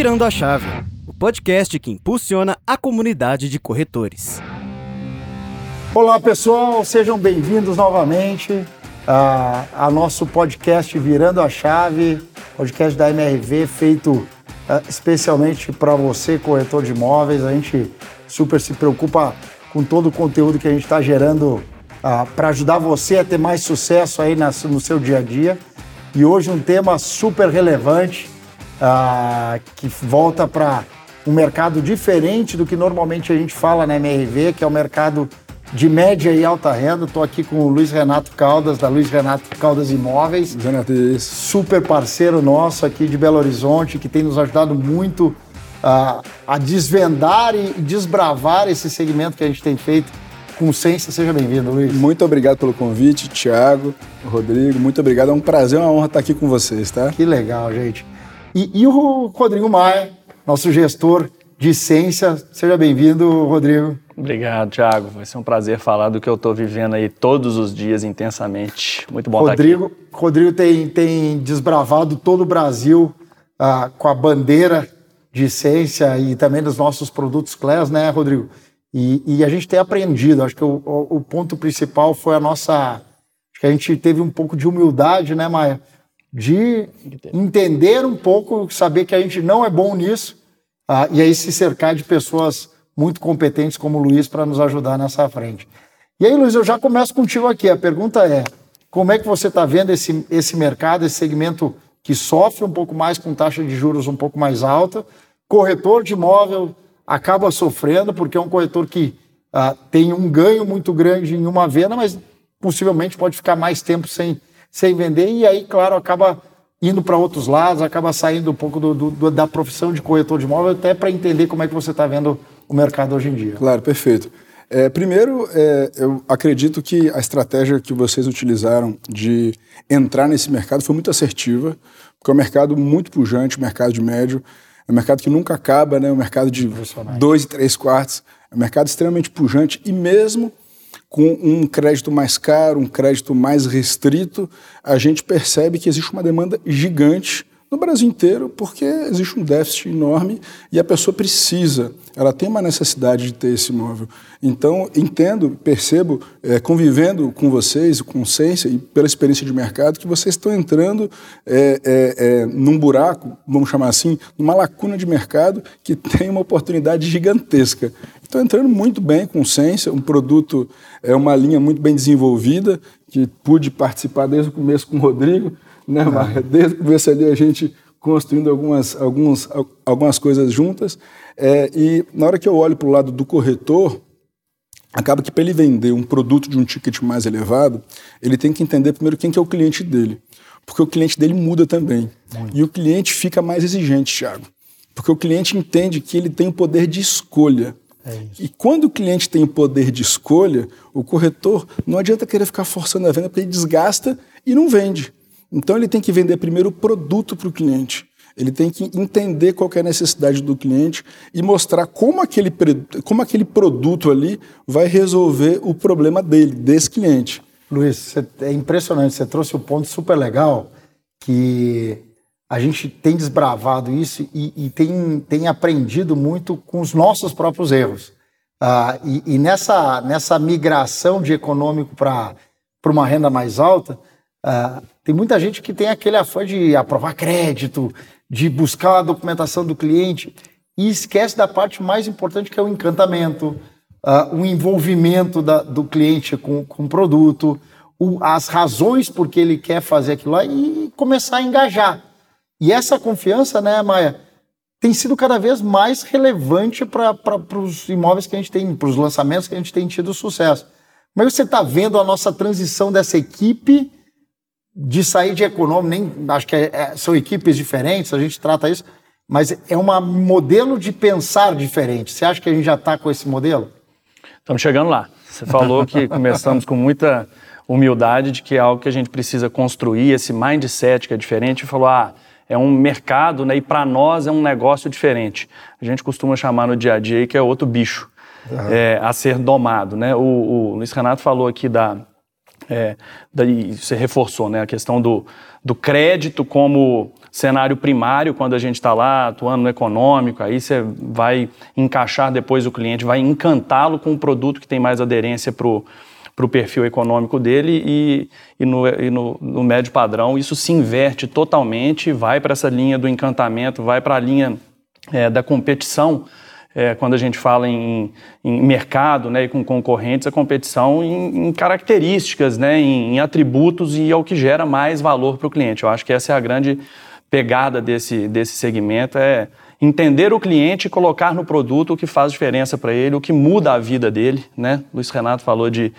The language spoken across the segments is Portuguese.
Virando a Chave, o podcast que impulsiona a comunidade de corretores. Olá pessoal, sejam bem-vindos novamente a, a, nosso podcast Virando a Chave, podcast da MRV feito uh, especialmente para você, corretor de imóveis. A gente super se preocupa com todo o conteúdo que a gente está gerando uh, para ajudar você a ter mais sucesso aí no seu dia a dia. E hoje um tema super relevante uh, que volta para um mercado diferente do que normalmente a gente fala na MRV, que é o mercado de média e alta renda. Estou aqui com o Luiz Renato Caldas, da Luiz Renato Caldas Imóveis. Renato. Super parceiro nosso aqui de Belo Horizonte, que tem nos ajudado muito uh, a desvendar e desbravar esse segmento que a gente tem feito com ciência. Seja bem-vindo, Luiz. Muito obrigado pelo convite, Thiago, Rodrigo. Muito obrigado. É um prazer, uma honra estar aqui com vocês, tá? Que legal, gente. E, e o Rodrigo Maia, nosso gestor de ciência. Seja bem-vindo, Rodrigo. Obrigado, Thiago. Vai ser um prazer falar do que eu estou vivendo aí todos os dias intensamente. Muito bom Rodrigo, estar aqui. Rodrigo tem, tem desbravado todo o Brasil ah, com a bandeira de ciência e também dos nossos produtos Class, né, Rodrigo? E, e, a gente tem aprendido. Acho que o, o, o, ponto principal foi a nossa. Acho que a gente teve um pouco de humildade, né, Maia? De entender um pouco, saber que a gente não é bom nisso, uh, e aí se cercar de pessoas muito competentes como o Luiz para nos ajudar nessa frente. E aí, Luiz, eu já começo contigo aqui. A pergunta é: como é que você está vendo esse, esse mercado, esse segmento que sofre um pouco mais com taxa de juros um pouco mais alta? Corretor de imóvel acaba sofrendo, porque é um corretor que uh, tem um ganho muito grande em uma venda, mas possivelmente pode ficar mais tempo sem, sem vender, e aí, claro, acaba indo para outros lados, acaba saindo um pouco do, do, da profissão de corretor de imóvel, até para entender como é que você está vendo o mercado hoje em dia. Claro, perfeito. É, primeiro, é, eu acredito que a estratégia que vocês utilizaram de entrar nesse mercado foi muito assertiva, porque é um mercado muito pujante, um mercado de médio, é um mercado que nunca acaba, né? É um mercado de dois e três quartos. É um mercado extremamente pujante e mesmo com um crédito mais caro, um crédito mais restrito, a gente percebe que existe uma demanda gigante no Brasil inteiro, porque existe um déficit enorme e a pessoa precisa, ela tem uma necessidade de ter esse imóvel. Então, entendo, percebo, é, convivendo com vocês, com ciência e pela experiência de mercado, que vocês estão entrando é, é, é, num buraco, vamos chamar assim, numa lacuna de mercado que tem uma oportunidade gigantesca. Estão entrando muito bem com ciência, um produto, é uma linha muito bem desenvolvida, que pude participar desde o começo com o Rodrigo, né, Marca? Desde o começo ali a gente construindo algumas, alguns, algumas coisas juntas. É, e na hora que eu olho para o lado do corretor, acaba que para ele vender um produto de um ticket mais elevado, ele tem que entender primeiro quem que é o cliente dele. Porque o cliente dele muda também. Muito. E o cliente fica mais exigente, Thiago. Porque o cliente entende que ele tem o poder de escolha. É e quando o cliente tem o poder de escolha, o corretor não adianta querer ficar forçando a venda, porque ele desgasta e não vende. Então ele tem que vender primeiro o produto para o cliente. Ele tem que entender qual é a necessidade do cliente e mostrar como aquele, como aquele produto ali vai resolver o problema dele, desse cliente. Luiz, é impressionante, você trouxe um ponto super legal que a gente tem desbravado isso e, e tem, tem aprendido muito com os nossos próprios erros. Ah, e, e nessa, nessa migração de econômico para uma renda mais alta, ah, tem muita gente que tem aquele afã de aprovar crédito, de buscar a documentação do cliente e esquece da parte mais importante que é o encantamento, uh, o envolvimento da, do cliente com, com o produto, o, as razões por que ele quer fazer aquilo lá e começar a engajar. E essa confiança, né, Maia, tem sido cada vez mais relevante para os imóveis que a gente tem, para os lançamentos que a gente tem tido sucesso. Como é você está vendo a nossa transição dessa equipe de sair de econômico, nem acho que é, é, são equipes diferentes, a gente trata isso, mas é um modelo de pensar diferente. Você acha que a gente já está com esse modelo? Estamos chegando lá. Você falou que começamos com muita humildade de que é algo que a gente precisa construir, esse mindset que é diferente, e falou, ah, é um mercado, né, e para nós é um negócio diferente. A gente costuma chamar no dia a dia que é outro bicho uhum. é, a ser domado, né? O, o Luiz Renato falou aqui da é, daí você reforçou né, a questão do, do crédito como cenário primário, quando a gente está lá atuando no econômico, aí você vai encaixar depois o cliente, vai encantá-lo com um produto que tem mais aderência para o perfil econômico dele e, e, no, e no, no, médio padrão isso se inverte totalmente, vai para essa linha do encantamento, vai para a linha é, da competição, é, quando a gente fala em, em, mercado né, e com concorrentes, a competição em, em características, né, em, em, atributos e é o que gera mais valor para o cliente. Eu acho que essa é a grande pegada desse, desse segmento, é entender o cliente e colocar no produto o que faz diferença para ele, o que muda a vida dele. Né? Luiz Renato falou de,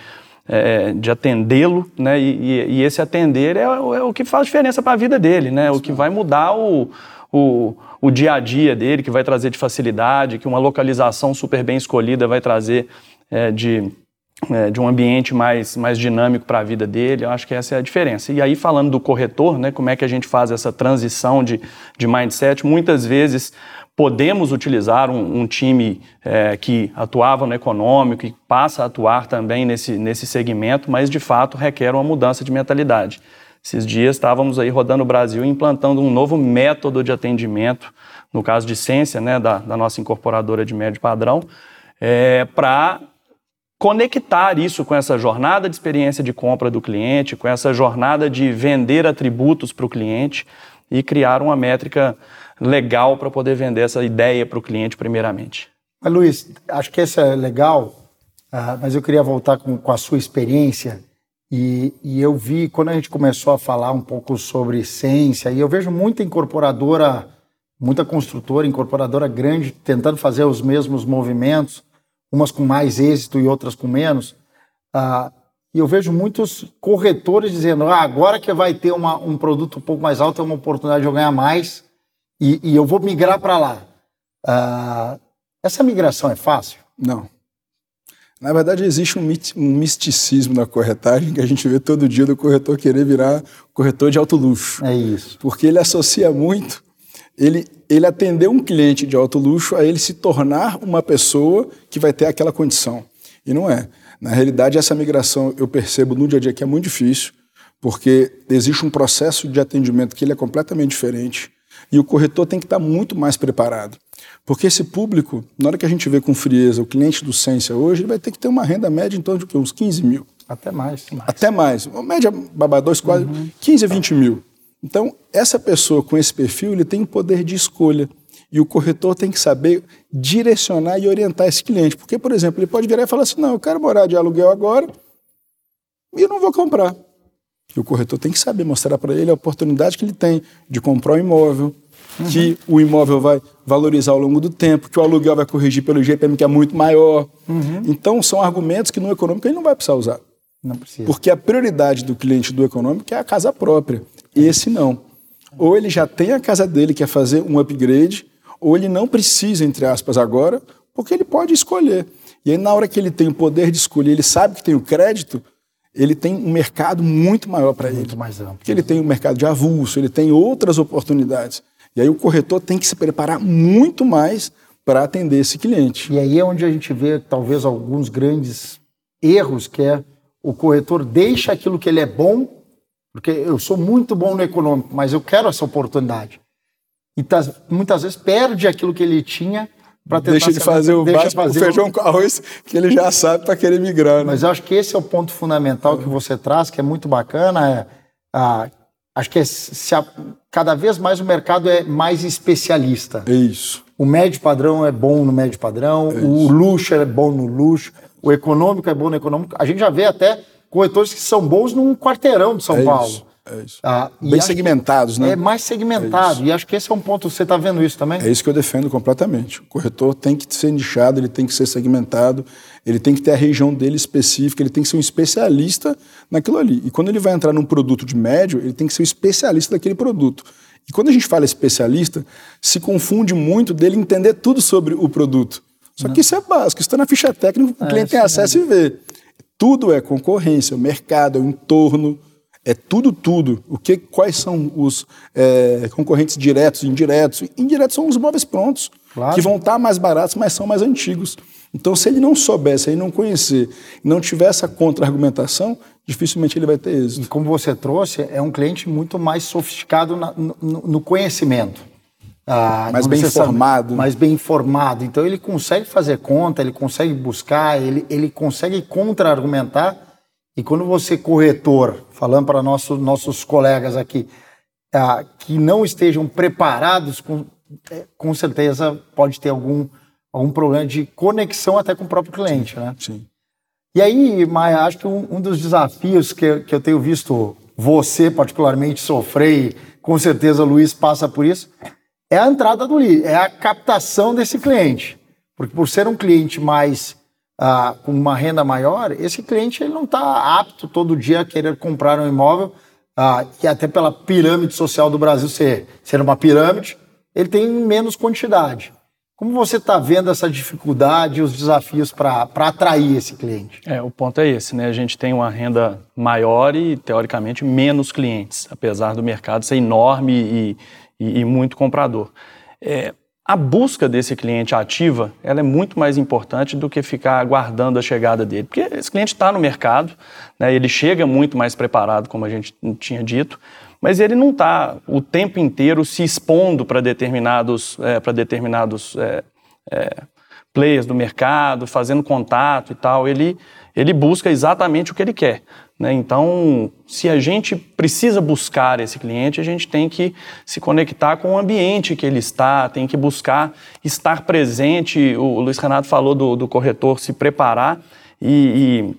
é, de atendê-lo, né? E, e, esse atender é, é, o que faz diferença para a vida dele, né? o que vai mudar o, o o dia a dia dele, que vai trazer de facilidade, que uma localização super bem escolhida vai trazer é, de, é, de um ambiente mais, mais dinâmico para a vida dele. Eu acho que essa é a diferença. E aí, falando do corretor, né, como é que a gente faz essa transição de, de mindset, muitas vezes podemos utilizar um, um time é, que atuava no econômico e passa a atuar também nesse, nesse segmento, mas de fato requer uma mudança de mentalidade. Esses dias estávamos aí rodando o Brasil implantando um novo método de atendimento, no caso de ciência, né, da, da nossa incorporadora de médio padrão, é, para conectar isso com essa jornada de experiência de compra do cliente, com essa jornada de vender atributos para o cliente e criar uma métrica legal para poder vender essa ideia para o cliente primeiramente. Mas, Luiz, acho que isso é legal, uh, mas eu queria voltar com, com a sua experiência e, e, eu vi, quando a gente começou a falar um pouco sobre essência, e eu vejo muita incorporadora, muita construtora, incorporadora grande, tentando fazer os mesmos movimentos, umas com mais êxito e outras com menos. Ah, e eu vejo muitos corretores dizendo: ah, agora que vai ter uma, um produto um pouco mais alto, é uma oportunidade de eu ganhar mais e, e eu vou migrar para lá. Ah, essa migração é fácil? Não. Na verdade, existe um, misticismo na corretagem que a gente vê todo dia do corretor querer virar corretor de alto luxo. É isso. Porque ele associa muito ele, ele atender um cliente de alto luxo a ele se tornar uma pessoa que vai ter aquela condição. E não é. Na realidade, essa migração eu percebo no dia a dia que é muito difícil, porque existe um processo de atendimento que ele é completamente diferente e o corretor tem que estar muito mais preparado. Porque esse público, na hora que a gente vê com frieza o cliente do Ciência hoje, ele vai ter que ter uma renda média em torno de uns 15 mil. Até mais. mais. Até mais. Uma média babadores quase uhum. 15 a 20 mil. Então, essa pessoa com esse perfil, ele tem o poder de escolha. E o corretor tem que saber direcionar e orientar esse cliente. Porque, por exemplo, ele pode virar e falar assim: não, eu quero morar de aluguel agora e eu não vou comprar. E o corretor tem que saber mostrar para ele a oportunidade que ele tem de comprar um imóvel, uhum. que o imóvel vai valorizar ao longo do tempo, que o aluguel vai corrigir pelo IGPM, que é muito maior. Uhum. Então, são argumentos que no econômico ele não vai precisar usar. Não precisa. Porque a prioridade do cliente do econômico é a casa própria. Esse não. Ou ele já tem a casa dele, quer fazer um upgrade, ou ele não precisa, entre aspas, agora, porque ele pode escolher. E aí, na hora que ele tem o poder de escolher, ele sabe que tem o crédito, ele tem um mercado muito maior para ele. Muito mais amplo. Porque ele tem um mercado de avulso, ele tem outras oportunidades. E aí o corretor tem que se preparar muito mais para atender esse cliente. E aí é onde a gente vê talvez alguns grandes erros, que é o corretor deixa aquilo que ele é bom, porque eu sou muito bom no econômico, mas eu quero essa oportunidade. E tá, muitas vezes perde aquilo que ele tinha. Deixa de fazer o, deixa fazer o feijão o... com arroz que ele já sabe para querer migrar. Né? Mas eu acho que esse é o ponto fundamental que você traz, que é muito bacana, é a Acho que é, se a, cada vez mais o mercado é mais especialista. É isso. O médio padrão é bom no médio padrão, é o luxo é bom no luxo, o econômico é bom no econômico. A gente já vê até corretores que são bons num quarteirão de São é Paulo. Isso. É isso. Ah, Bem segmentados, né? É mais segmentado. É e acho que esse é um ponto. Você está vendo isso também? É isso que eu defendo completamente. O corretor tem que ser nichado, ele tem que ser segmentado, ele tem que ter a região dele específica, ele tem que ser um especialista naquilo ali. E quando ele vai entrar num produto de médio, ele tem que ser um especialista daquele produto. E quando a gente fala especialista, se confunde muito dele entender tudo sobre o produto. Só que isso é básico, isso está na ficha técnica, o é, cliente tem acesso e vê. Tudo é concorrência, o mercado, é o entorno. É tudo, tudo. O que, quais são os é, concorrentes diretos indiretos? Indiretos são os móveis prontos, claro. que vão estar mais baratos, mas são mais antigos. Então, se ele não souber, se ele não conhecer, não tiver essa contra-argumentação, dificilmente ele vai ter êxito. E como você trouxe, é um cliente muito mais sofisticado na, no, no, conhecimento. Ah, mais bem informado. Mais bem informado. Então ele consegue fazer conta, ele consegue buscar, ele, ele consegue contra-argumentar. E quando você, corretor, falando para nosso, nossos colegas aqui, ah, que não estejam preparados, com, é, com certeza pode ter algum algum problema de conexão até com o próprio cliente, né? Sim. E aí, Maia, acho que um, um dos desafios que, que eu tenho visto você particularmente sofrer, e com certeza o Luiz passa por isso, é a entrada do lead, é a captação desse cliente. Porque por ser um cliente mais ah, com uma renda maior, esse cliente ele não está apto todo dia a querer comprar um imóvel, ah, e até pela pirâmide social do Brasil ser, ser uma pirâmide, ele tem menos quantidade. Como você está vendo essa dificuldade e os desafios para atrair esse cliente? É, o ponto é esse, né? A gente tem uma renda maior e, teoricamente, menos clientes, apesar do mercado ser enorme e, e, e muito comprador. É, a busca desse cliente ativa ela é muito mais importante do que ficar aguardando a chegada dele. Porque esse cliente está no mercado, né? ele chega muito mais preparado, como a gente tinha dito, mas ele não está o tempo inteiro se expondo para determinados, é, determinados é, é, players do mercado, fazendo contato e tal. Ele, ele busca exatamente o que ele quer. Né? Então, se a gente precisa buscar esse cliente, a gente tem que se conectar com o ambiente que ele está, tem que buscar estar presente. O Luiz Renato falou do, do corretor se preparar e,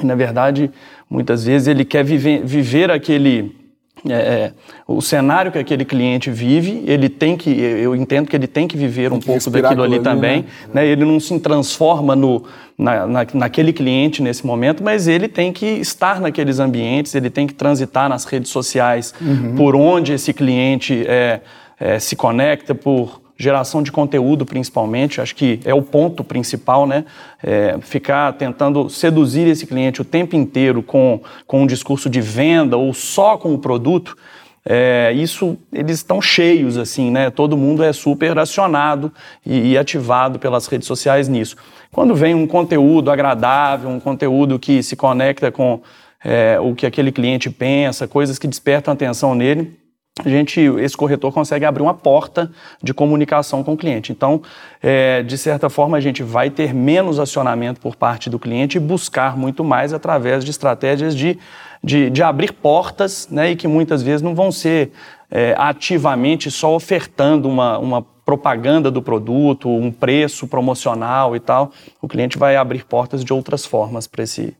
e, na verdade, muitas vezes ele quer viver, viver aquele é, é, o cenário que aquele cliente vive, ele tem que, eu entendo que ele tem que viver tem um que pouco daquilo ali, ali também, né? né? Ele não se transforma no, na, na, naquele cliente nesse momento, mas ele tem que estar naqueles ambientes, ele tem que transitar nas redes sociais uhum. por onde esse cliente é, é se conecta, por geração de conteúdo principalmente, acho que é o ponto principal, né? É, ficar tentando seduzir esse cliente o tempo inteiro com, com um discurso de venda ou só com o produto, é, isso eles estão cheios assim, né? Todo mundo é super acionado e, e, ativado pelas redes sociais nisso. Quando vem um conteúdo agradável, um conteúdo que se conecta com é, o que aquele cliente pensa, coisas que despertam atenção nele, a gente, esse corretor consegue abrir uma porta de comunicação com o cliente. Então, é, de certa forma, a gente vai ter menos acionamento por parte do cliente e buscar muito mais através de estratégias de, de, de abrir portas, né, e que muitas vezes não vão ser é, ativamente só ofertando uma, uma propaganda do produto, um preço promocional e tal. O cliente vai abrir portas de outras formas para esse,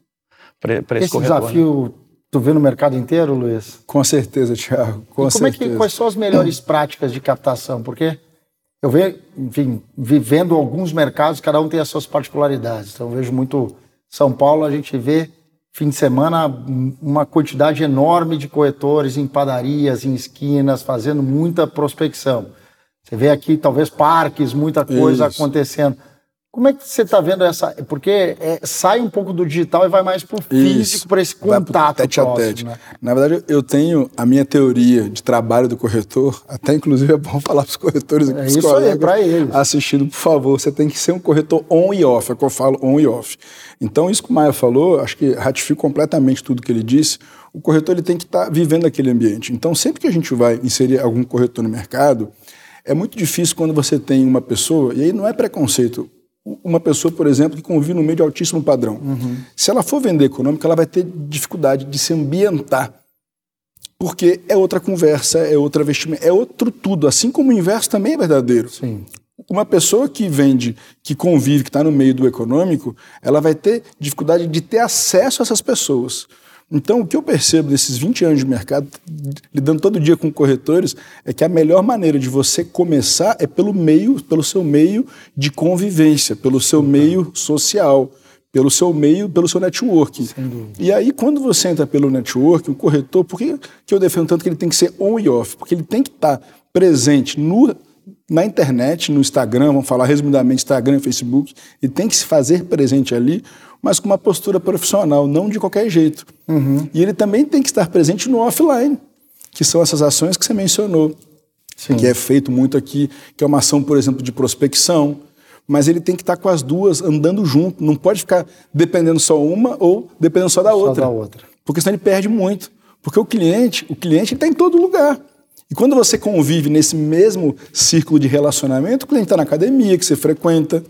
esse, esse corretor. Né? desafio né? Tu vê no mercado inteiro, Luiz? Com certeza, Thiago. Com e como certeza. É que, quais são as melhores práticas de captação? Porque eu vejo, enfim, vivendo alguns mercados, cada um tem as suas particularidades. Então eu vejo muito São Paulo, a gente vê fim de semana uma quantidade enorme de corretores em padarias, em esquinas, fazendo muita prospecção. Você vê aqui talvez parques, muita coisa Isso. acontecendo. Como é que você está vendo essa? Porque é, sai um pouco do digital e vai mais para o físico, para esse contato tete próximo, a tete. Né? Na verdade, eu tenho a minha teoria de trabalho do corretor, até inclusive é bom falar para os corretores aqui, é isso aí, para eles. assistindo, por favor, você tem que ser um corretor on e off, é o que eu falo on e off. Então, isso que o Maia falou, acho que ratifico completamente tudo que ele disse, o corretor ele tem que estar tá vivendo aquele ambiente. Então, sempre que a gente vai inserir algum corretor no mercado, é muito difícil quando você tem uma pessoa, e aí não é preconceito, uma pessoa, por exemplo, que convive no meio de altíssimo padrão. Uhum. Se ela for vender econômica, ela vai ter dificuldade de se ambientar. Porque é outra conversa, é outra vestimenta, é outro tudo. Assim como o inverso também é verdadeiro. Sim. Uma pessoa que vende, que convive, que está no meio do econômico, ela vai ter dificuldade de ter acesso a essas pessoas. Então, o que eu percebo desses 20 anos de mercado, lidando todo dia com corretores, é que a melhor maneira de você começar é pelo meio, pelo seu meio de convivência, pelo seu meio social, pelo seu meio, pelo seu networking. E aí, quando você entra pelo networking, o corretor, por que, que eu defendo tanto que ele tem que ser on e off? Porque ele tem que estar presente no, na internet, no Instagram, vamos falar resumidamente Instagram e Facebook, e tem que se fazer presente ali, mas com uma postura profissional, não de qualquer jeito. Uhum. E ele também tem que estar presente no offline, que são essas ações que você mencionou, Sim. que é feito muito aqui, que é uma ação, por exemplo, de prospecção, mas ele tem que estar com as duas andando junto. Não pode ficar dependendo só uma ou dependendo só da Só outra. da outra. Porque senão ele perde muito. Porque o cliente, o cliente está em todo lugar. E quando você convive nesse mesmo círculo de relacionamento, o cliente está na academia que você frequenta,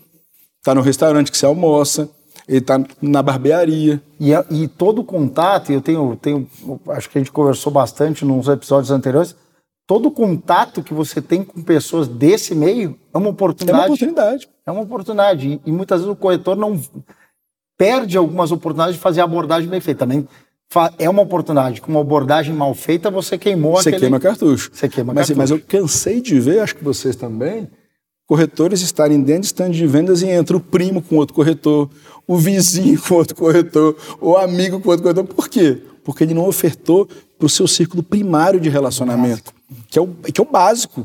está no restaurante que você almoça, ele está na barbearia. E, e todo contato, eu tenho, tenho, acho que a gente conversou bastante nos episódios anteriores, todo contato que você tem com pessoas desse meio é uma É uma oportunidade. oportunidade. É uma oportunidade. E, e muitas vezes o corretor não perde algumas oportunidades de fazer a abordagem bem feita. Também é uma oportunidade. Com uma abordagem mal feita, você queimou Você aquele... queima cartucho. Você queima mas, cartucho. mas eu cansei de ver, acho que vocês também, corretores estarem dentro de stand de vendas e entra o primo com outro corretor, o vizinho com outro corretor, o amigo com outro corretor. Por quê? Porque ele não ofertou para o seu círculo primário de relacionamento, que é, o, que é o básico.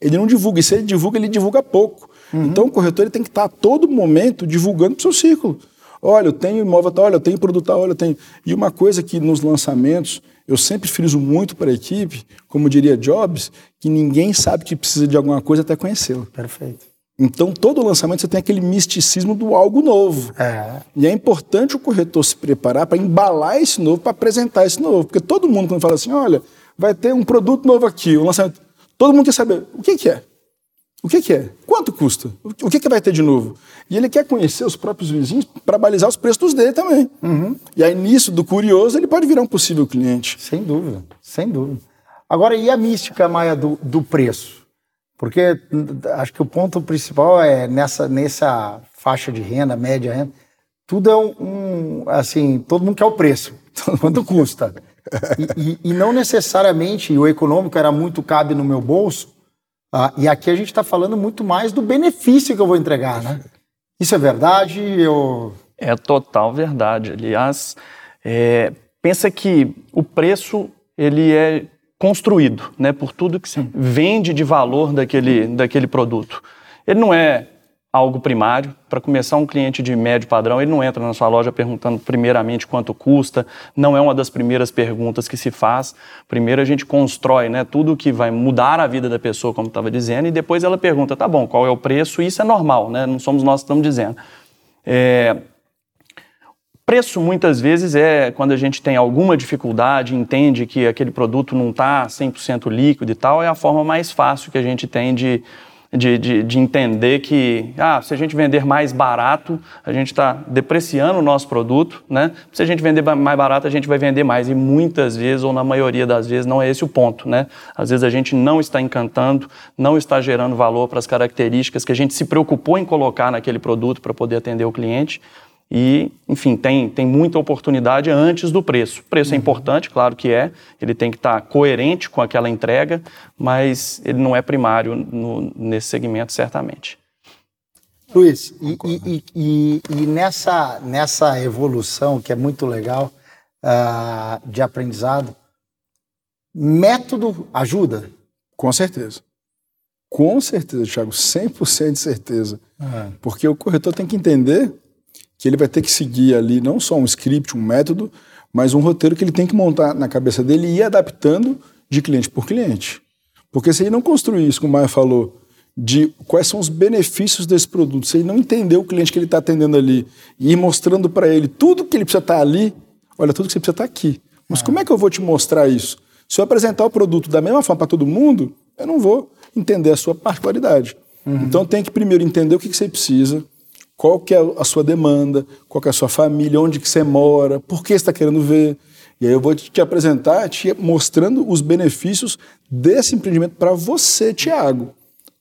Ele não divulga, e se ele divulga, ele divulga pouco. Então o corretor ele tem que estar a todo momento divulgando para o seu círculo. Olha, eu tenho imóvel, tal, olha, eu tenho produto, tal, olha, eu tenho. E uma coisa que nos lançamentos eu sempre friso muito para a equipe, como diria Jobs, que ninguém sabe que precisa de alguma coisa até conhecê-la. Perfeito. Então, todo lançamento você tem aquele misticismo do algo novo. É. E é importante o corretor se preparar para embalar esse novo, para apresentar esse novo. Porque todo mundo, quando fala assim, olha, vai ter um produto novo aqui, um lançamento, todo mundo quer saber o que, que é. O que, que é? Quanto custa? O que, que vai ter de novo? E ele quer conhecer os próprios vizinhos para balizar os preços dele também. E aí, nisso, do curioso, ele pode virar um possível cliente. Sem dúvida, sem dúvida. Agora, e a mística, Maia, do, do preço? Porque acho que o ponto principal é nessa, nessa faixa de renda, média renda, tudo é um, um, assim, todo mundo quer o preço, quanto custa. E, e- e não necessariamente o econômico era muito cabe no meu bolso, ah, e aqui a gente está falando muito mais do benefício que eu vou entregar, né? Isso é verdade? Eu... É total verdade. Aliás, é, pensa que o preço ele é construído, né, por tudo que se vende de valor daquele, daquele produto. Ele não é algo primário. Para começar, um cliente de médio padrão, ele não entra na sua loja perguntando primeiramente quanto custa. Não é uma das primeiras perguntas que se faz. Primeiro a gente constrói, né, tudo que vai mudar a vida da pessoa, como estava dizendo, e depois ela pergunta, tá bom, qual é o preço? Isso é normal, né? Não somos nós que estamos dizendo. É, Preço, muitas vezes, é quando a gente tem alguma dificuldade, entende que aquele produto não está 100% líquido e tal, é a forma mais fácil que a gente tem de, de, de, de entender que, ah, se a gente vender mais barato, a gente está depreciando o nosso produto, né? Se a gente vender mais barato, a gente vai vender mais. E muitas vezes, ou na maioria das vezes, não é esse o ponto, né? Às vezes a gente não está encantando, não está gerando valor para as características que a gente se preocupou em colocar naquele produto para poder atender o cliente. E, enfim, tem, tem muita oportunidade antes do preço. O preço é importante, claro que é, ele tem que estar coerente com aquela entrega, mas ele não é primário no- nesse segmento, certamente. Luiz, e, e- e- e- e nessa, nessa evolução que é muito legal ah, de aprendizado, método ajuda? Com certeza. Com certeza, Thiago, 100% de certeza. Porque o corretor tem que entender que ele vai ter que seguir ali não só um script, um método, mas um roteiro que ele tem que montar na cabeça dele e ir adaptando de cliente por cliente. Porque se ele não construir isso, como o Maia falou, de quais são os benefícios desse produto, se ele não entender o cliente que ele está atendendo ali e ir mostrando para ele tudo que ele precisa estar ali, olha, tudo que você precisa estar aqui. Mas como é que eu vou te mostrar isso? Se eu apresentar o produto da mesma forma para todo mundo, eu não vou entender a sua particularidade. Então tem que primeiro entender o que, que você precisa, qual que é a sua demanda, qual que é a sua família, onde que você mora, por que você está querendo ver. E aí eu vou te apresentar, te mostrando os benefícios desse empreendimento para você, Tiago,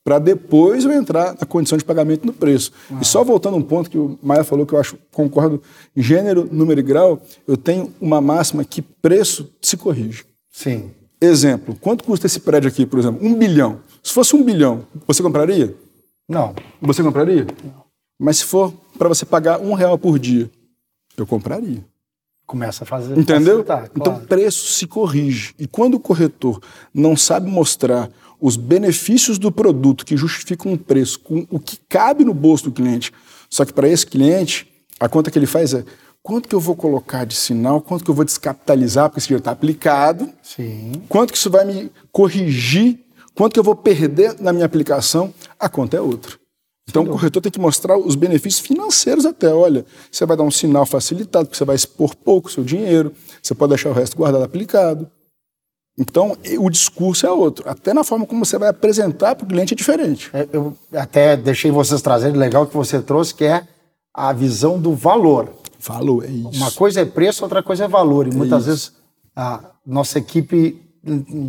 para depois eu entrar na condição de pagamento no preço. E só voltando a um ponto que o Maia falou que eu acho concordo, gênero, número e grau, eu tenho uma máxima que preço se corrige. Sim. Exemplo, quanto custa esse prédio aqui, por exemplo? Um bilhão. Se fosse um bilhão, você compraria? Não. Você compraria? Mas se for para você pagar um real por dia, eu compraria. Começa a fazer. Entendeu? facilitar, Então, claro. preço se corrige. E quando o corretor não sabe mostrar os benefícios do produto que justificam um preço com o que cabe no bolso do cliente, só que para esse cliente, a conta que ele faz é quanto que eu vou colocar de sinal, quanto que eu vou descapitalizar, porque esse dinheiro está aplicado, Sim. quanto que isso vai me corrigir, quanto que eu vou perder na minha aplicação, a conta é outra. Então, o corretor tem que mostrar os benefícios financeiros até. Olha, você vai dar um sinal facilitado, porque você vai expor pouco o seu dinheiro, você pode deixar o resto guardado aplicado. Então, o discurso é outro. Até na forma como você vai apresentar para o cliente é diferente. É, eu até deixei vocês trazerem, legal que você trouxe, que é a visão do valor. Valor, é isso. Uma coisa é preço, outra coisa é valor. E é muitas isso. vezes a nossa equipe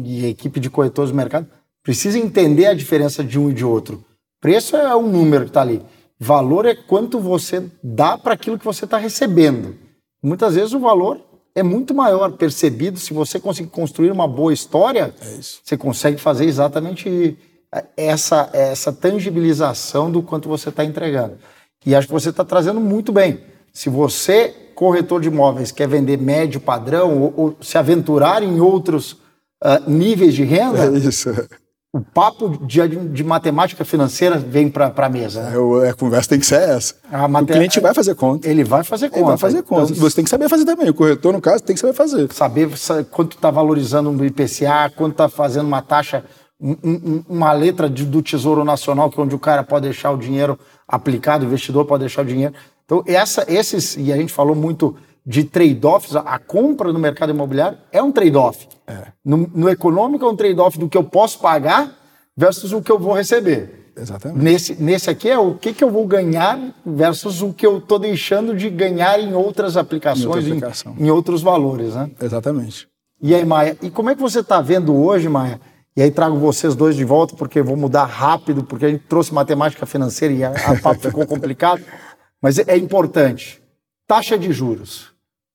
e a equipe de corretores do mercado precisa entender a diferença de um e de outro. Preço é um número que está ali. Valor é quanto você dá para aquilo que você está recebendo. Muitas vezes o valor é muito maior percebido. Se você conseguir construir uma boa história, é você consegue fazer exatamente essa, essa tangibilização do quanto você está entregando. E acho que você está trazendo muito bem. Se você, corretor de imóveis, quer vender médio padrão ou, ou se aventurar em outros uh, níveis de renda, é isso o papo de, de matemática financeira vem para a mesa. Né? É, a conversa tem que ser essa. O cliente vai fazer conta. Ele vai fazer conta. Ele vai fazer conta. Então, você tem que saber fazer também. O corretor, no caso, tem que saber fazer. Saber quanto está valorizando um IPCA, quanto está fazendo uma taxa, um, uma letra de, do Tesouro Nacional, que é onde o cara pode deixar o dinheiro aplicado, o investidor pode deixar o dinheiro. Então, essa, esses, e a gente falou muito de trade-offs, a compra no mercado imobiliário é um trade-off. É. No, no, econômico é um trade-off do que eu posso pagar versus o que eu vou receber. Exatamente. Nesse, nesse aqui é o que, que eu vou ganhar versus o que eu estou deixando de ganhar em outras aplicações, em, outra em, em, outros valores. Né? Exatamente. E aí, Maia, e como é que você está vendo hoje, Maia? E aí trago vocês dois de volta, porque vou mudar rápido, porque a gente trouxe matemática financeira e a, a papo ficou complicado. Mas é, é importante. Taxa de juros.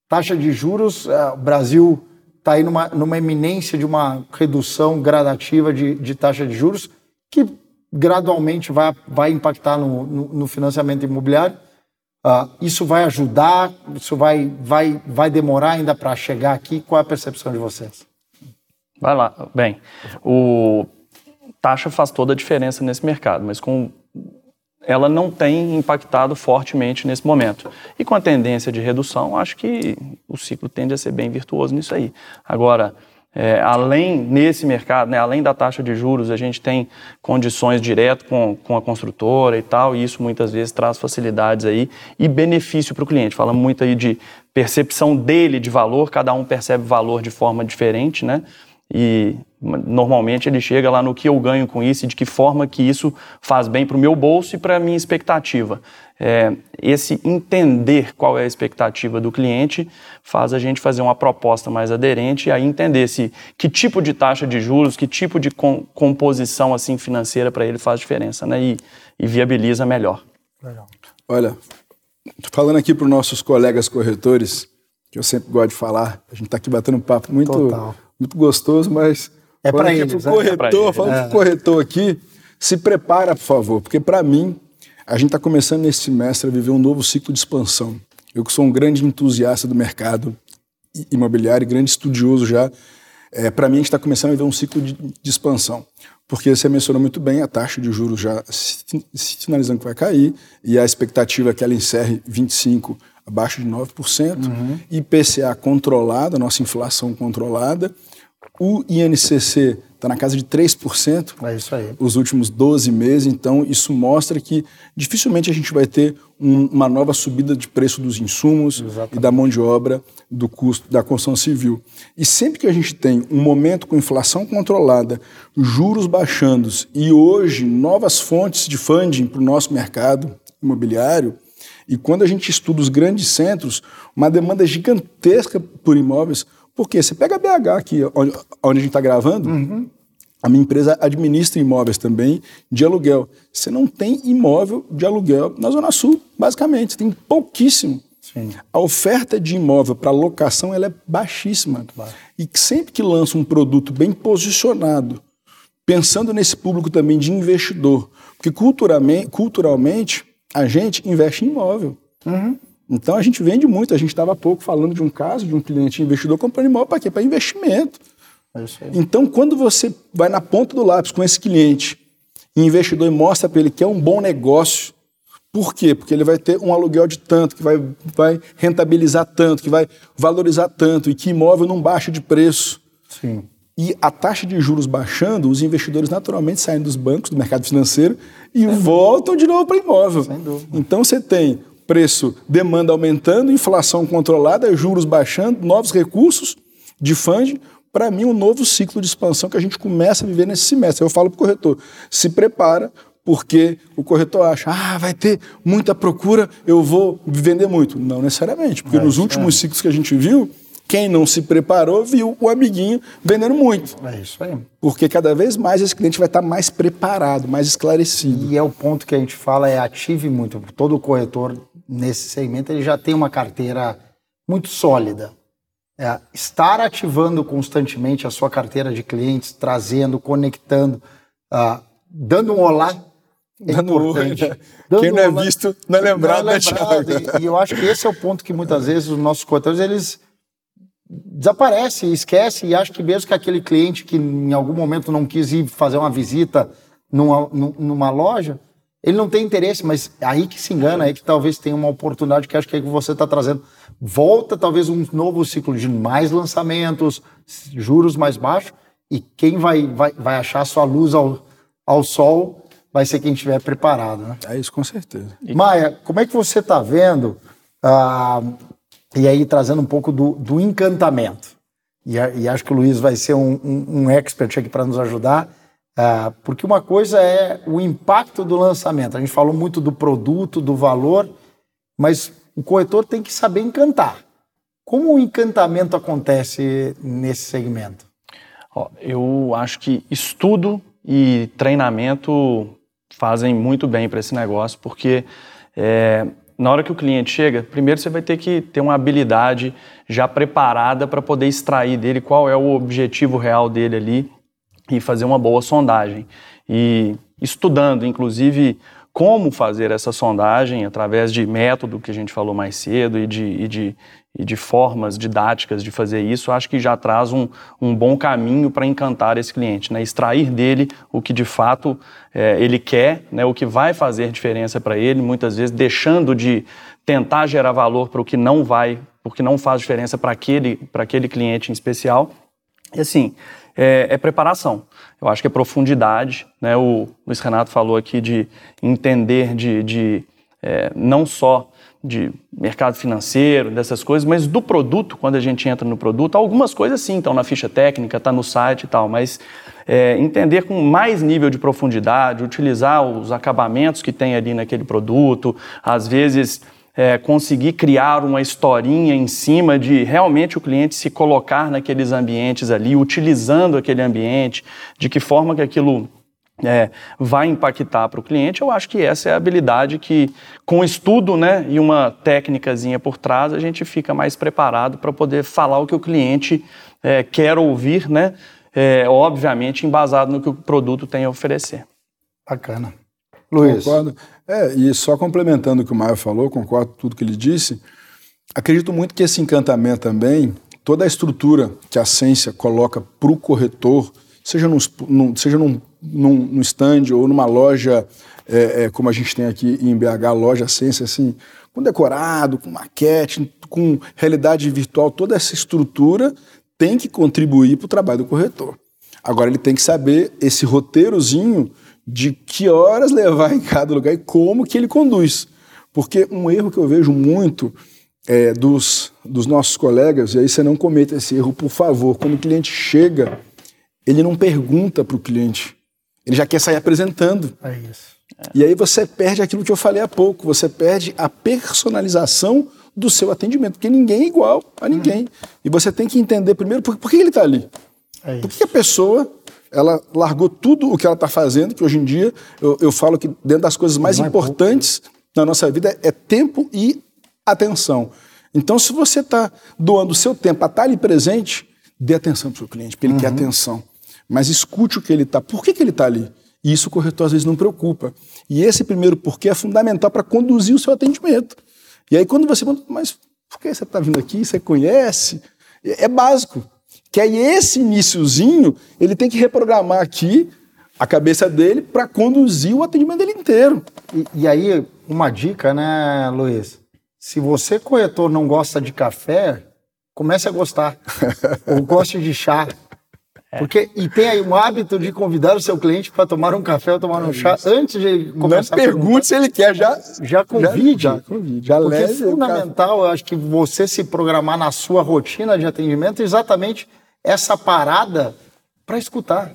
Taxa de juros, é, o Brasil está aí numa, numa eminência de uma redução gradativa de, de taxa de juros, que gradualmente vai, vai impactar no, no, no financiamento imobiliário. Uh, isso vai ajudar? Isso vai, vai, vai demorar ainda para chegar aqui? Qual é a percepção de vocês? Vai lá. Bem, o taxa faz toda a diferença nesse mercado, mas com ela não tem impactado fortemente nesse momento. E com a tendência de redução, acho que o ciclo tende a ser bem virtuoso nisso aí. Agora, é, além nesse mercado, né, além da taxa de juros, a gente tem condições direto com, com a construtora e tal, e isso muitas vezes traz facilidades aí e benefício para o cliente. Fala muito aí de percepção dele de valor, cada um percebe valor de forma diferente, né? e normalmente ele chega lá no que eu ganho com isso e de que forma que isso faz bem para o meu bolso e para a minha expectativa. É, esse entender qual é a expectativa do cliente faz a gente fazer uma proposta mais aderente e aí entender se que tipo de taxa de juros, que tipo de com, composição assim financeira para ele faz diferença, né? E, e viabiliza melhor. Legal. Olha, falando aqui para os nossos colegas corretores, que eu sempre gosto de falar, a gente está aqui batendo um papo muito Total muito gostoso, mas é para eles, pro corretor, é falando é. pro corretor aqui, se prepara, por favor, porque para mim a gente está começando nesse semestre a viver um novo ciclo de expansão. Eu que sou um grande entusiasta do mercado imobiliário, grande estudioso já, é, para mim a gente está começando a viver um ciclo de, de, expansão. Porque você mencionou muito bem, a taxa de juros já sinalizando que vai cair, e a expectativa é que ela encerre 25 abaixo de 9%, uhum. IPCA controlada, nossa inflação controlada, o INCC está na casa de 3%. É isso aí. Os últimos 12 meses, então isso mostra que dificilmente a gente vai ter um, uma nova subida de preço dos insumos Exatamente. e da mão de obra do custo da construção civil. E sempre que a gente tem um momento com inflação controlada, juros baixando e hoje novas fontes de funding para o nosso mercado imobiliário, e quando a gente estuda os grandes centros, uma demanda gigantesca por imóveis, porque você pega a BH aqui, onde, onde a gente está gravando, uhum. a minha empresa administra imóveis também de aluguel. Você não tem imóvel de aluguel na Zona Sul, basicamente, você tem pouquíssimo. Sim. A oferta de imóvel para locação ela é baixíssima. E sempre que lança um produto bem posicionado, pensando nesse público também de investidor, porque culturalmente, culturalmente a gente investe em imóvel. Uhum. Então a gente vende muito. A gente estava há pouco falando de um caso de um cliente investidor comprando imóvel para quê? Para investimento. É então, quando você vai na ponta do lápis com esse cliente, investidor e mostra para ele que é um bom negócio, por quê? Porque ele vai ter um aluguel de tanto, que vai, vai rentabilizar tanto, que vai valorizar tanto e que imóvel não baixa de preço. Sim. E a taxa de juros baixando, os investidores naturalmente saem dos bancos, do mercado financeiro e voltam de novo para imóvel. Então você tem preço, demanda aumentando, inflação controlada, juros baixando, novos recursos de funding. Para mim, um novo ciclo de expansão que a gente começa a viver nesse semestre. Eu falo para o corretor: se prepara, porque o corretor acha, ah, vai ter muita procura, eu vou vender muito. Não necessariamente, porque é, nos últimos é. ciclos que a gente viu, quem não se preparou viu o amiguinho vendendo muito. É isso aí. Porque cada vez mais esse cliente vai estar mais preparado, mais esclarecido. E é o ponto que a gente fala, é ative muito. Todo corretor nesse segmento ele já tem uma carteira muito sólida. É, estar ativando constantemente a sua carteira de clientes, trazendo, conectando, uh, dando um olá é dando importante. Né? Dando Quem não é visto não é lembrado, não é lembrado né, e, e, eu acho que esse é o ponto que muitas vezes os nossos corretores eles desaparece, esquece e acha que mesmo que aquele cliente que em algum momento não quis ir fazer uma visita numa, numa loja, ele não tem interesse, mas aí que se engana, aí que talvez tenha uma oportunidade que acho que é que você está trazendo. Volta talvez um novo ciclo de mais lançamentos, juros mais baixos, e quem vai, vai, vai achar sua luz ao, ao sol vai ser quem estiver preparado. Né? É isso, com certeza. Maia, como é que você está vendo ah, e aí trazendo um pouco do, do encantamento. E, e, acho que o Luiz vai ser um, um, um expert aqui para nos ajudar, uh, porque uma coisa é o impacto do lançamento. A gente falou muito do produto, do valor, mas o corretor tem que saber encantar. Como o encantamento acontece nesse segmento? Eu acho que estudo e treinamento fazem muito bem para esse negócio, porque é, na hora que o cliente chega, primeiro você vai ter que ter uma habilidade já preparada para poder extrair dele qual é o objetivo real dele ali e fazer uma boa sondagem. E estudando, inclusive, como fazer essa sondagem através de método que a gente falou mais cedo e de, e de, e de formas didáticas de fazer isso, acho que já traz um, um bom caminho para encantar esse cliente, né? extrair dele o que de fato é, ele quer, né? o que vai fazer diferença para ele, muitas vezes deixando de tentar gerar valor para o que não vai, porque não faz diferença para aquele, aquele cliente em especial. E assim, é, é, preparação. Eu acho que é profundidade. Né? O Luiz Renato falou aqui de entender de, de é, não só de mercado financeiro, dessas coisas, mas do produto, quando a gente entra no produto, algumas coisas sim estão na ficha técnica, está no site e tal, mas é, entender com mais nível de profundidade, utilizar os acabamentos que tem ali naquele produto, às vezes é, conseguir criar uma historinha em cima de realmente o cliente se colocar naqueles ambientes ali, utilizando aquele ambiente, de que forma que aquilo é, vai impactar para o cliente, eu acho que essa é a habilidade que, com estudo né, e uma técnicazinha por trás, a gente fica mais preparado para poder falar o que o cliente é, quer ouvir, né, é, obviamente embasado no que o produto tem a oferecer. Bacana. Luiz. Concordo. É, e só complementando o que o Maio falou, concordo com tudo que ele disse, acredito muito que esse encantamento também, toda a estrutura que a Ciência coloca para o corretor, seja, nos, num, seja num num, num stand ou numa loja, é, é, como a gente tem aqui em BH, loja Sense, assim, com decorado, com maquete, com realidade virtual, toda essa estrutura tem que contribuir para o trabalho do corretor. Agora ele tem que saber esse roteirozinho de que horas levar em cada lugar e como que ele conduz. Porque um erro que eu vejo muito é, dos, dos nossos colegas, e aí você não cometa esse erro, por favor, quando o cliente chega, ele não pergunta para o cliente ele já quer sair apresentando. É isso. É. E aí você perde aquilo que eu falei há pouco, você perde a personalização do seu atendimento, porque ninguém é igual a ninguém. Uhum. E você tem que entender primeiro por, por que ele está ali. É por que a pessoa ela largou tudo o que ela está fazendo, que hoje em dia eu, eu, falo que dentro das coisas mais Não importantes é pouco, na nossa vida é tempo e atenção. Então, se você está doando o seu tempo a estar tá ali presente, dê atenção para o seu cliente, porque ele uhum. quer atenção mas escute o que ele está. Por que, que ele está ali? E isso o corretor às vezes não preocupa. E esse primeiro porquê é fundamental para conduzir o seu atendimento. E aí quando você pergunta, mas por que você está vindo aqui? Você conhece? É, é básico. Que aí esse iníciozinho, ele tem que reprogramar aqui a cabeça dele para conduzir o atendimento dele inteiro. E, e, aí, uma dica, né, Luiz? Se você, corretor, não gosta de café, comece a gostar. Ou goste de chá. Porque, e tem aí um hábito de convidar o seu cliente para tomar um café ou tomar um chá antes de começar Não pergunte se ele quer, já, já convide. Já, já, convide, já Porque é fundamental, eu acho que você se programar na sua rotina de atendimento exatamente essa parada para escutar.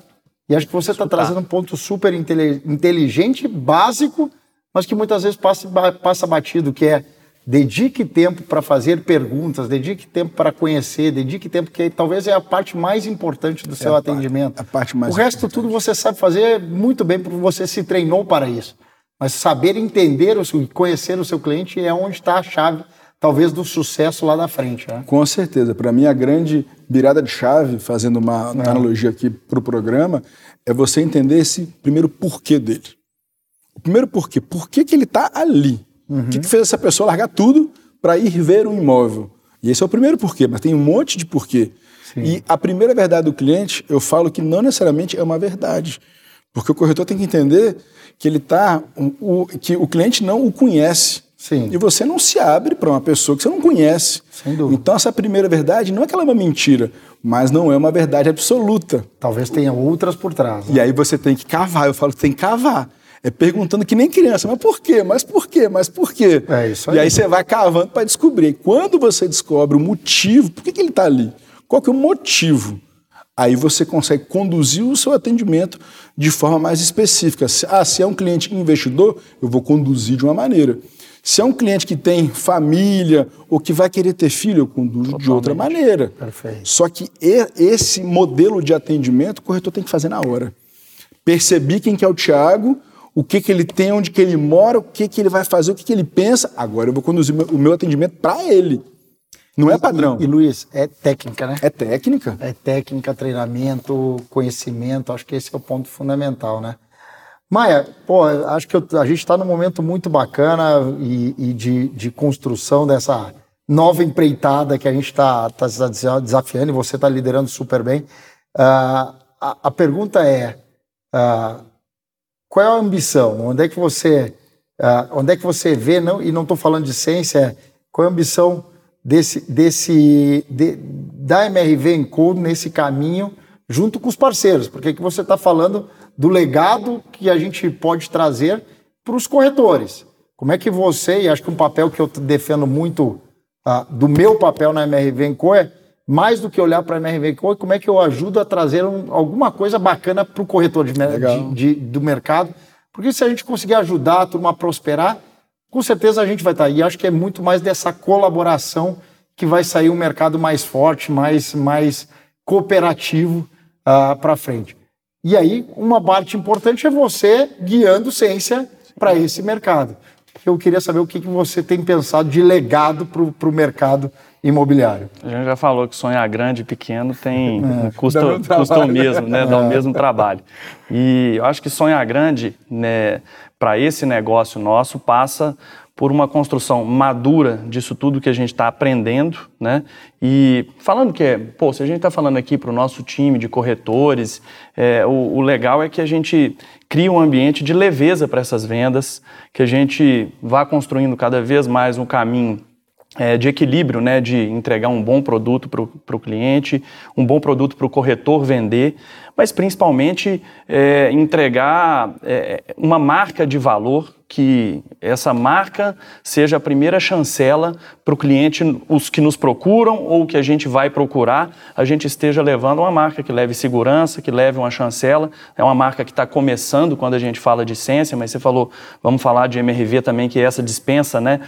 E acho que você está trazendo um ponto super inteligente, básico, mas que muitas vezes passa, passa batido, que é dedique tempo para fazer perguntas, dedique tempo para conhecer, dedique tempo que talvez é a parte mais importante do seu a parte- atendimento. a parte mais o resto tudo você sabe fazer muito bem porque você se treinou para isso. Mas saber entender e conhecer o seu cliente é onde está a chave, talvez, do sucesso lá da frente. Né? Com certeza. Para mim, a grande virada de chave, fazendo uma analogia aqui para o programa, é você entender esse primeiro porquê dele. O primeiro porquê. Por que, que ele está ali? O que, que fez essa pessoa largar tudo para ir ver um imóvel? E esse é o primeiro porquê, mas tem um monte de porquê. E a primeira verdade do cliente, eu falo que não necessariamente é uma verdade. Porque o corretor tem que entender que ele tá, o, o- que o cliente não o conhece. Sim. E você não se abre para uma pessoa que você não conhece. Sem dúvida. Então, essa primeira verdade não é que ela é uma mentira, mas não é uma verdade absoluta. Talvez tenha outras por trás. né? E aí você tem que cavar. Eu falo que tem que cavar. É perguntando que nem criança, mas por quê? Mas por quê? Mas por quê? É isso E aí. aí você vai cavando para descobrir. E quando você descobre o motivo, por que, que ele está ali? Qual que é o motivo? Aí você consegue conduzir o seu atendimento de forma mais específica. Ah, se é um cliente investidor, eu vou conduzir de uma maneira. Se é um cliente que tem família ou que vai querer ter filho, eu conduzo de outra maneira. Perfeito. Só que esse modelo de atendimento o corretor tem que fazer na hora. Percebi quem que é o Tiago, o que, que ele tem, onde que ele mora, o que, que ele vai fazer, o que, que ele pensa. Agora eu vou conduzir o meu- o meu atendimento para ele. Não é padrão. E, e, Luiz, é técnica, né? É técnica. É técnica, treinamento, conhecimento, acho que esse é o ponto fundamental, né? Maia, pô, acho que eu- a gente está num momento muito bacana e, e de, de construção dessa nova empreitada que a gente está tá, desafiando e você está liderando super bem. Ah, a, a pergunta é, ah, qual é a ambição? Onde é que você, ah, onde é que você vê, não, e não estou falando de ciência, é, qual é a ambição desse, desse, de- da MRV Encode nesse caminho junto com os parceiros? Porque aqui você está falando do legado que a gente pode trazer para os corretores. Como é que você, e acho que um papel que eu defendo muito ah, do meu papel na MRV Enco é mais do que olhar para a MRV Enco, como é que eu ajudo a trazer um- alguma coisa bacana para o corretor de, de- de- do mercado. Porque se a gente conseguir ajudar a turma a prosperar, com certeza a gente vai estar aí. Acho que é muito mais dessa colaboração que vai sair um mercado mais forte, mais, mais cooperativo para frente. E aí, uma parte importante é você guiando ciência para esse mercado. Eu queria saber o que, que você tem pensado de legado para o mercado imobiliário. A gente já falou que sonhar grande e pequeno tem custa, muito custa o mesmo, né? Dá o mesmo trabalho. E eu acho que sonhar grande, né, para esse negócio nosso, passa por uma construção madura disso tudo que a gente está aprendendo, né? E falando que, pô, se a gente está falando aqui para o nosso time de corretores, é, o, o legal é que a gente cria um ambiente de leveza para essas vendas, que a gente vá construindo cada vez mais um caminho é, de equilíbrio, né, de entregar um bom produto para o cliente, um bom produto para o corretor vender, mas principalmente é, entregar é, uma marca de valor que essa marca seja a primeira chancela para o cliente, os que nos procuram ou que a gente vai procurar, a gente esteja levando uma marca que leve segurança, que leve uma chancela. É uma marca que está começando quando a gente fala de ciência, mas você falou, vamos falar de MRV também, que é essa dispensa, né?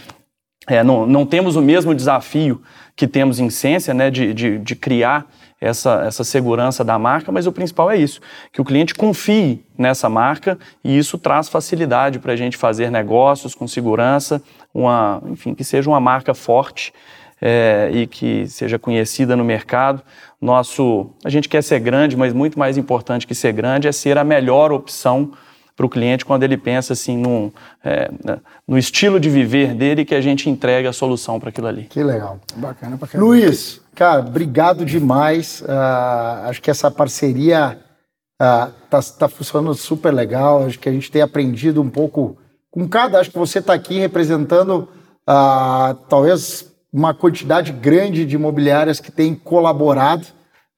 É, não, não temos o mesmo desafio que temos em ciência, né, de, de, de criar essa, essa segurança da marca, mas o principal é isso, que o cliente confie nessa marca e isso traz facilidade para a gente fazer negócios com segurança, uma, enfim, que seja uma marca forte é, e que seja conhecida no mercado. Nosso, a gente quer ser grande, mas muito mais importante que ser grande é ser a melhor opção para o cliente quando ele pensa assim num, é, no estilo de viver dele que a gente entrega a solução para aquilo ali. Que legal. Bacana caramba. Luiz, cara, obrigado demais. Ah, acho que essa parceria está tá funcionando super legal. Acho que a gente tem aprendido um pouco com cada. Acho que você está aqui representando ah, talvez uma quantidade grande de imobiliárias que têm colaborado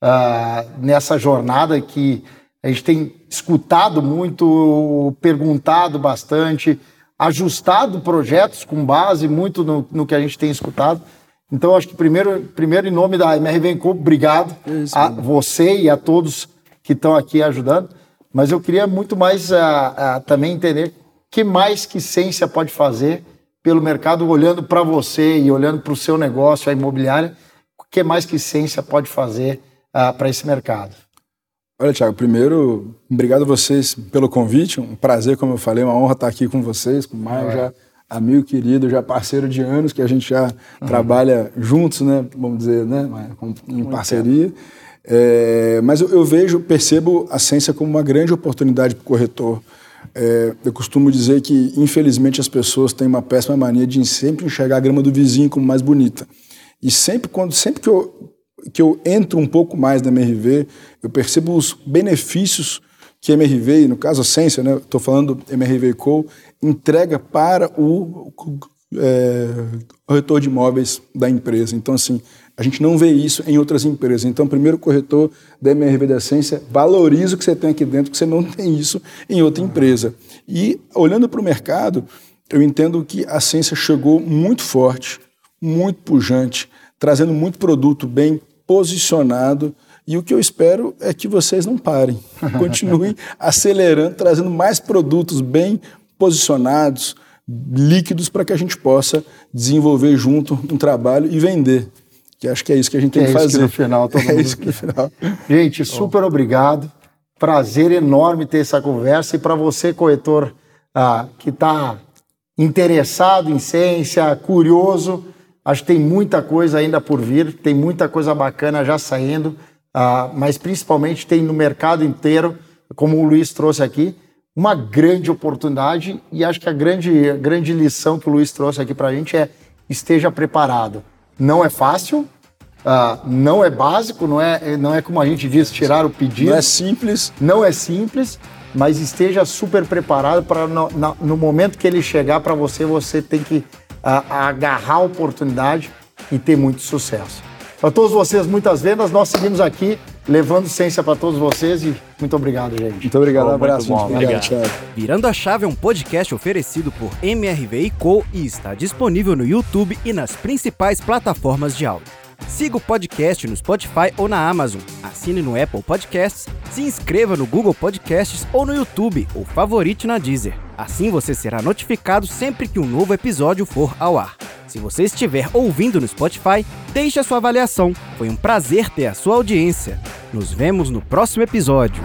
uh, nessa jornada que a gente tem escutado muito, perguntado bastante, ajustado projetos com base muito no, no que a gente tem escutado. Então, acho que primeiro, primeiro em nome da MR Co, obrigado Isso, a você e a todos que estão aqui ajudando. Mas eu queria muito mais uh, uh, também entender que mais que ciência pode fazer pelo mercado, olhando para você e olhando para o seu negócio, a imobiliária, o que mais que ciência pode fazer uh, ah, para esse mercado? Olha, Tiago, primeiro, obrigado a vocês pelo convite, um prazer, como eu falei, uma honra estar aqui com vocês, com o Maio, é. já amigo querido, já parceiro de anos, que a gente já uhum. trabalha juntos, né, vamos dizer, né, em parceria. É, mas eu, eu, vejo, percebo a ciência como uma grande oportunidade para o corretor. É, eu costumo dizer que, infelizmente, as pessoas têm uma péssima mania de sempre enxergar a grama do vizinho como mais bonita. E sempre, quando, sempre que eu que eu entro um pouco mais na MRV, eu percebo os benefícios que a MRV, no caso a Ciência, né, estou falando MRV Co, entrega para o é, corretor de imóveis da empresa. Então, assim, a gente não vê isso em outras empresas. Então, primeiro o corretor da MRV da Ciência valoriza o que você tem aqui dentro, que você não tem isso em outra empresa. E, olhando para o mercado, eu entendo que a Ciência chegou muito forte, muito pujante, trazendo muito produto bem posicionado. E o que eu espero é que vocês não parem, continuem acelerando, trazendo mais produtos bem posicionados, líquidos, para que a gente possa desenvolver junto um trabalho e vender. Que acho que é isso que a gente tem é que fazer. no final, todo é mundo... isso que no final. Gente, super obrigado. Prazer enorme ter essa conversa. E para você, corretor, ah, que está interessado em ciência, curioso, Acho que tem muita coisa ainda por vir, tem muita coisa bacana já saindo, uh, mas principalmente tem no mercado inteiro, como o Luiz trouxe aqui, uma grande oportunidade e acho que a grande, a grande lição que o Luiz trouxe aqui para a gente é esteja preparado. Não é fácil, uh, não é básico, não é, não é como a gente diz, tirar o pedido. Não é simples. Não é simples, mas esteja super preparado para no, no momento que ele chegar para você, você tem que a, a agarrar a oportunidade e ter muito sucesso. Para todos vocês, muitas vendas. Nós seguimos aqui levando ciência para todos vocês e muito obrigado, gente. Muito obrigado, oh, um abraço. Bom, obrigado. obrigado. Virando a Chave é um podcast oferecido por MRV e Co e está disponível no YouTube e nas principais plataformas de áudio. Siga o podcast no Spotify ou na Amazon. Assine no Apple Podcasts, se inscreva no Google Podcasts ou no YouTube ou favorite na Deezer. Assim você será notificado sempre que um novo episódio for ao ar. Se você estiver ouvindo no Spotify, deixe a sua avaliação. Foi um prazer ter a sua audiência. Nos vemos no próximo episódio.